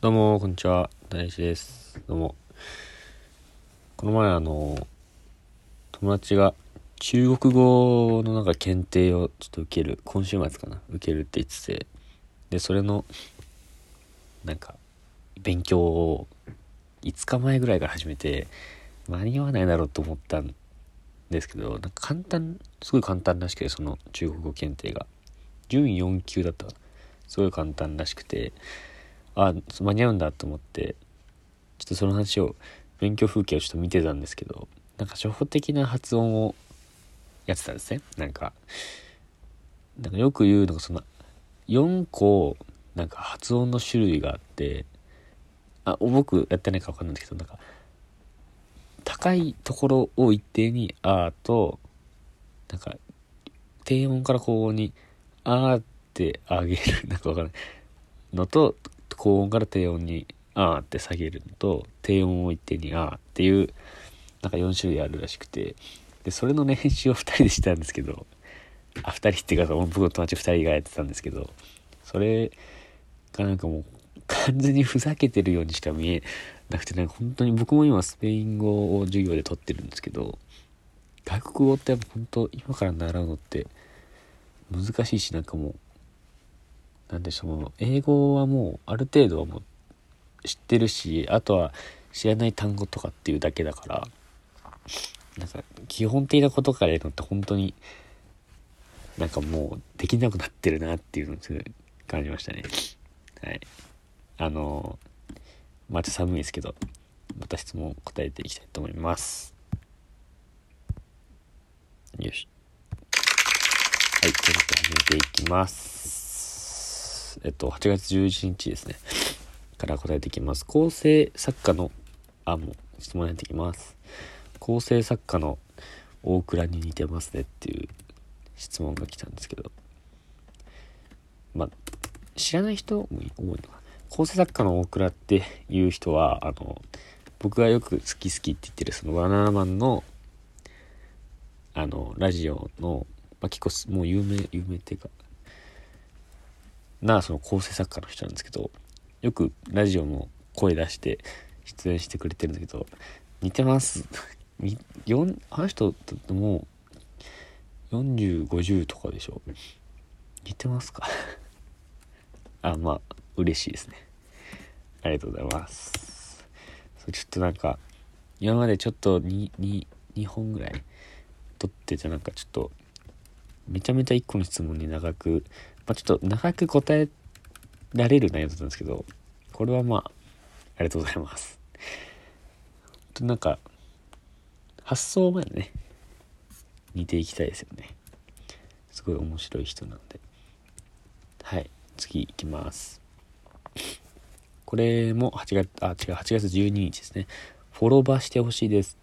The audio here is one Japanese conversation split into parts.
どうも、こんにちは。大志です。どうも。この前、あの、友達が中国語のなんか検定をちょっと受ける、今週末かな、受けるって言ってて、で、それの、なんか、勉強を5日前ぐらいから始めて、間に合わないだろうと思ったんですけど、なんか簡単、すごい簡単らしくて、その中国語検定が。順位4級だった。すごい簡単らしくて、あ間に合うんだと思ってちょっとその話を勉強風景をちょっと見てたんですけどなんか初歩的な発音をやってたんですね。なんかなんかよく言うのがその4個なんか発音の種類があってあ僕やってないか分かんないんですけどなんか高いところを一定に「あ」となんか低音から高音に「あ」って上げるなんか分からないのと高音から低音に「あー」って下げるのと低音を一定に「あー」っていうなんか4種類あるらしくて。でそれの練習を2人でしたんですけどあ2人っていうか僕の友達2人がやってたんですけどそれがなんかもう完全にふざけてるようにしか見えなくてなんか本当に僕も今スペイン語を授業で取ってるんですけど外国語ってやっぱ本当今から習うのって難しいしなんかもうなんでその英語はもうある程度はもう知ってるしあとは知らない単語とかっていうだけだからなんか基本的なことからやるのって本当になんかもうできなくなってるなっていうのをすごい感じましたね。はい。あのまた寒いですけどまた質問答えていきたいと思います。よし。はいということで始めていきます。えっと、8月11日ですね。から答えていきます。構成作家の、あ、もう質問やっていきます。構成作家の大倉に似てますねっていう質問が来たんですけど、まあ、知らない人も多いのかな。構成作家の大倉っていう人は、あの、僕がよく好き好きって言ってるそのバナナマンの、あの、ラジオの、まあ、結構もう有名、有名っていうか、なその構成作家の人なんですけどよくラジオの声出して出演してくれてるんだけど似てます。あの人ってもう4050とかでしょ。似てますか？あまあ嬉しいですね。ありがとうございます。ちょっとなんか今までちょっと 2, 2, 2本ぐらい撮っててなんかちょっとめちゃめちゃ1個の質問に長くまあ、ちょっと長く答えられる内容だったんですけど、これはまあ、ありがとうございます。となんか、発想までね、似ていきたいですよね。すごい面白い人なんで。はい、次いきます。これも8月、あ、違う、8月12日ですね。フォロバーしてほしいです。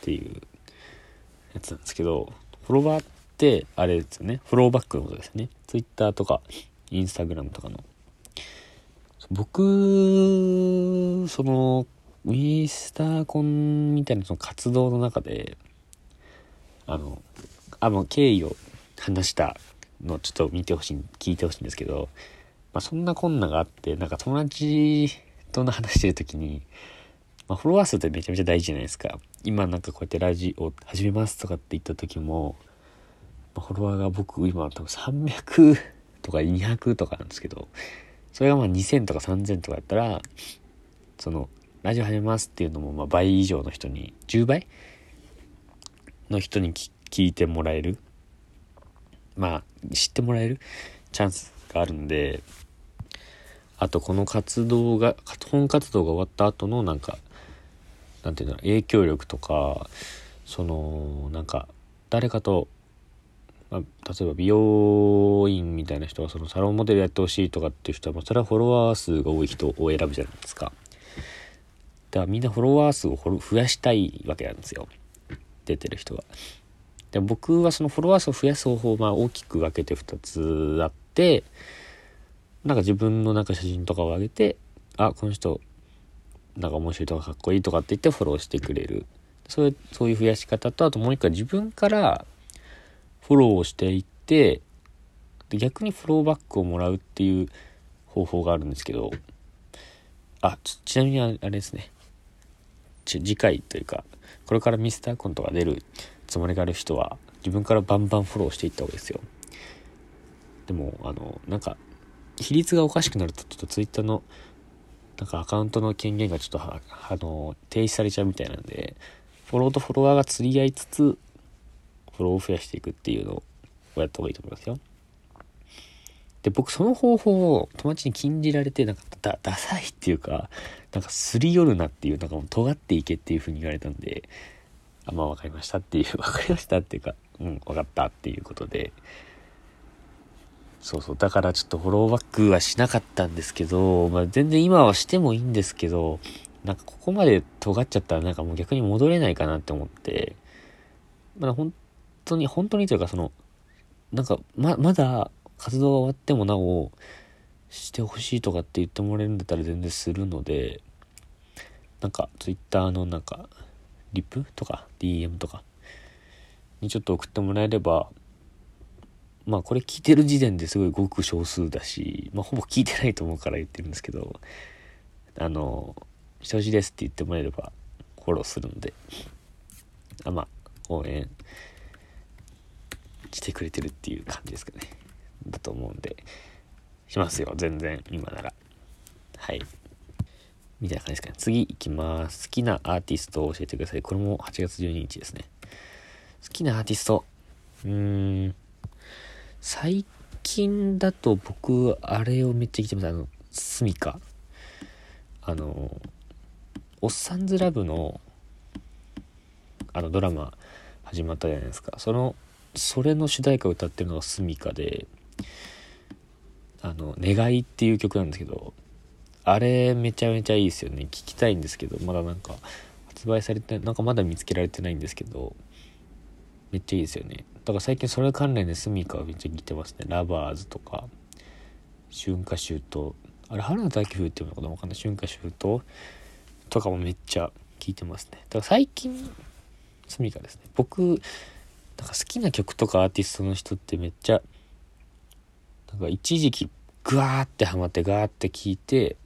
っていうやつなんですけど、フォロバーってあれですよね。フローバックのことですね。Twitter とか Instagram とかの。僕そのミスターコンみたいなその活動の中であのあの経緯を話したのちょっと見てほしい聞いてほしいんですけど、まあ、そんなこんながあってなんか友達との話してる時に、まあ、フォロワー数ってめちゃめちゃ大事じゃないですか。今なんかこうやってラジオ始めますとかって言った時もフォロワーが僕今多分300とか200とかなんですけど、それがまあ2000とか3000とかやったら、その、ラジオ始めますっていうのもまあ倍以上の人に、10倍？の人に聞いてもらえる。まあ、知ってもらえる？チャンスがあるんで、あとこの活動が、本活動が終わった後のなんか、なんていうんだろう、影響力とか、その、なんか、誰かとまあ、例えば美容院みたいな人はそのサロンモデルやってほしいとかっていう人は、まあ、それはフォロワー数が多い人を選ぶじゃないですか。だからみんなフォロワー数を増やしたいわけなんですよ。出てる人が。で僕はそのフォロワー数を増やす方法をまあ大きく分けて2つあって、なんか自分のなんか写真とかを上げて、あ、この人、なんか面白いとかかっこいいとかって言ってフォローしてくれる。そういう、そういう増やし方と、あともう一個は自分からフォローをしていってで逆にフォローバックをもらうっていう方法があるんですけどあちちなみにあれですね。次回というかこれからミスターコントが出るつもりがある人は自分からバンバンフォローしていった方がいいですよ。でもあのなんか比率がおかしくなるとちょっとツイッターのなんかアカウントの権限がちょっとあの停止されちゃうみたいなんでフォローとフォロワーが釣り合いつつフォローを増やしていくっていうのをやった方がいいと思いますよ。で僕その方法を友達に禁じられてなんかダダサいっていうかなんかすり寄るなっていうなんかもう尖っていけっていう風に言われたんであまあ分かりましたっていう分かりましたっていうかうん分かったっていうことで。そうそう。だからちょっとフォローバックはしなかったんですけど、まあ、全然今はしてもいいんですけどなんかここまで尖っちゃったらなんかもう逆に戻れないかなって思って。まだ本当に本当にというかそのなんかままだ活動が終わってもなおしてほしいとかって言ってもらえるんだったら全然するのでなんか Twitter のなんかリップとか DM とかにちょっと送ってもらえればまあこれ聞いてる時点ですごいごく少数だし、まあほぼ聞いてないと思うから言ってるんですけど、あの、してほしいですって言ってもらえればフォローするので、あまあ、応援してくれてるっていう感じですかね。だと思うんで、しますよ、全然、今なら。はい。みたいな感じですかね。次行きます。好きなアーティストを教えてください。これも8月12日ですね。好きなアーティスト。うーん。最近だと僕、あれをめっちゃ聞いてます。あの、スミカ。あの、おっさんずラブの、あのドラマ始まったじゃないですか。その、それの主題歌を歌ってるのがスミカで、あの、願いっていう曲なんですけど、あれめちゃめちゃいいですよね。聞きたいんですけど、まだなんか発売されて、なんかまだ見つけられてないんですけど、めっちゃいいですよね。だから最近それ関連でスミカはめっちゃ聞いてますね。ラバーズとか、春夏秋冬。あれ、春の大気風っていうのかなわかんない。春夏秋冬とかもめっちゃ聞いてますね。だから最近、スミカですね。僕、なんか好きな曲とかアーティストの人ってめっちゃ、なんか一時期グワーってハマってガーって聞いて、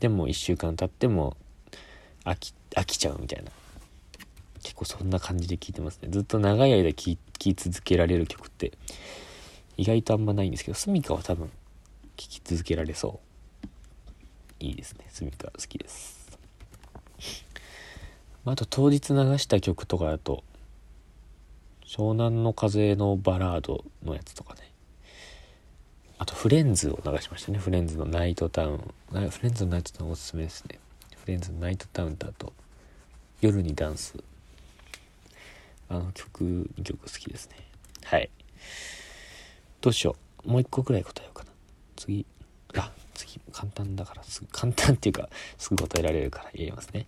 でも1週間経っても飽き、飽きちゃうみたいな。結構そんな感じで聴いてますね。ずっと長い間聴き続けられる曲って意外とあんまないんですけど、スミカは多分聴き続けられそう。いいですね。スミカ好きです。あと当日流した曲とかだと、湘南の風のバラードのやつとかね。あとフレンズを流しましたね。フレンズのナイトタウン。フレンズのナイトタウンおすすめですね。フレンズのナイトタウンとあと、夜にダンス。あの曲2曲好きですね。はい。どうしよう。もう一個くらい答えようかな。次。あ次。簡単だからすぐ簡単っていうかすぐ答えられるから言えますね。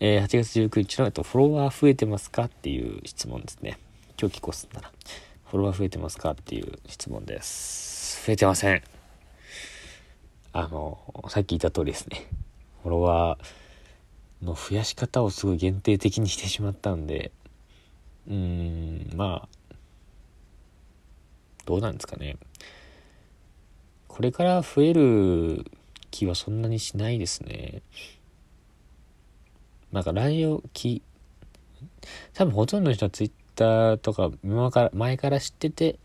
えー、8月19日の、えっと、フォロワー増えてますかっていう質問ですね。今日聞こすんだなフォロワー増えてますかっていう質問です増えてませんあのさっき言った通りですねフォロワーの増やし方をすごい限定的にしてしまったんでうーん、まあ、どうなんですかね。これから増える気はそんなにしないですね。なんかラジオき、多分ほとんどの人はツイッターとか前から前から知ってて、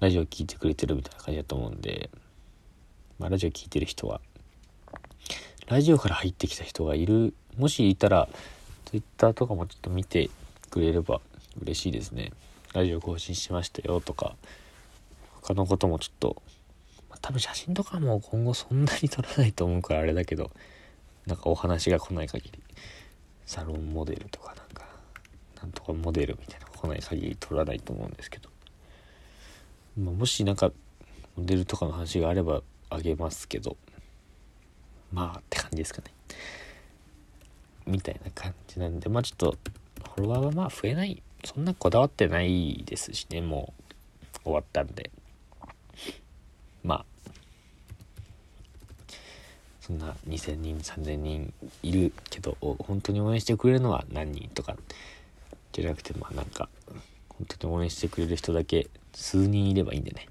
ラジオ聴いてくれてるみたいな感じだと思うんで、まあラジオ聴いてる人は、ラジオから入ってきた人がいる、もしいたら、ツイッターとかもちょっと見てくれれば嬉しいですね。ラジオ更新しましたよとか、他のこともちょっと、まあ、多分写真とかも今後そんなに撮らないと思うからあれだけど、なんかお話が来ない限り、サロンモデルとかなん、なんとかモデルみたいな来ない限り撮らないと思うんですけど、まあ、もしなんか、モデルとかの話があればあげますけど、まあって感じですかね。みたいな感じなんで、まあちょっと、フォロワーはまあ増えない、そんなこだわってないですしね、もう終わったんで。まあ、そんな2000人、3000人いるけど、本当に応援してくれるのは何人とか、じゃなくて、まあなんか、本当に応援してくれる人だけ数人いればいいんでね。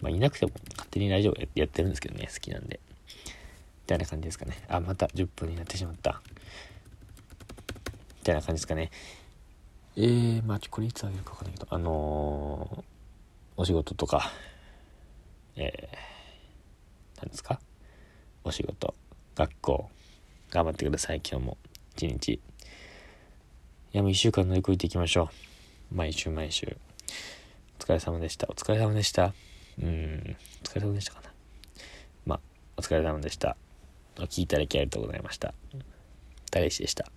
まあいなくても勝手にラジオやってるんですけどね、好きなんでみ。たいな感じですかね。あ、また10分になってしまった。みたいな感じですかね。えー、まあ、これいつあげるかわかんないけど、あのー、お仕事とか、えー、何ですか？お仕事、学校、頑張ってください、今日も。一日。いや、もう一週間乗り越えていきましょう。毎週毎週。お疲れ様でした。お疲れ様でした。うん、お疲れ様でしたかな。まあ、お疲れ様でした。お聴きいただきありがとうございました。大石でした。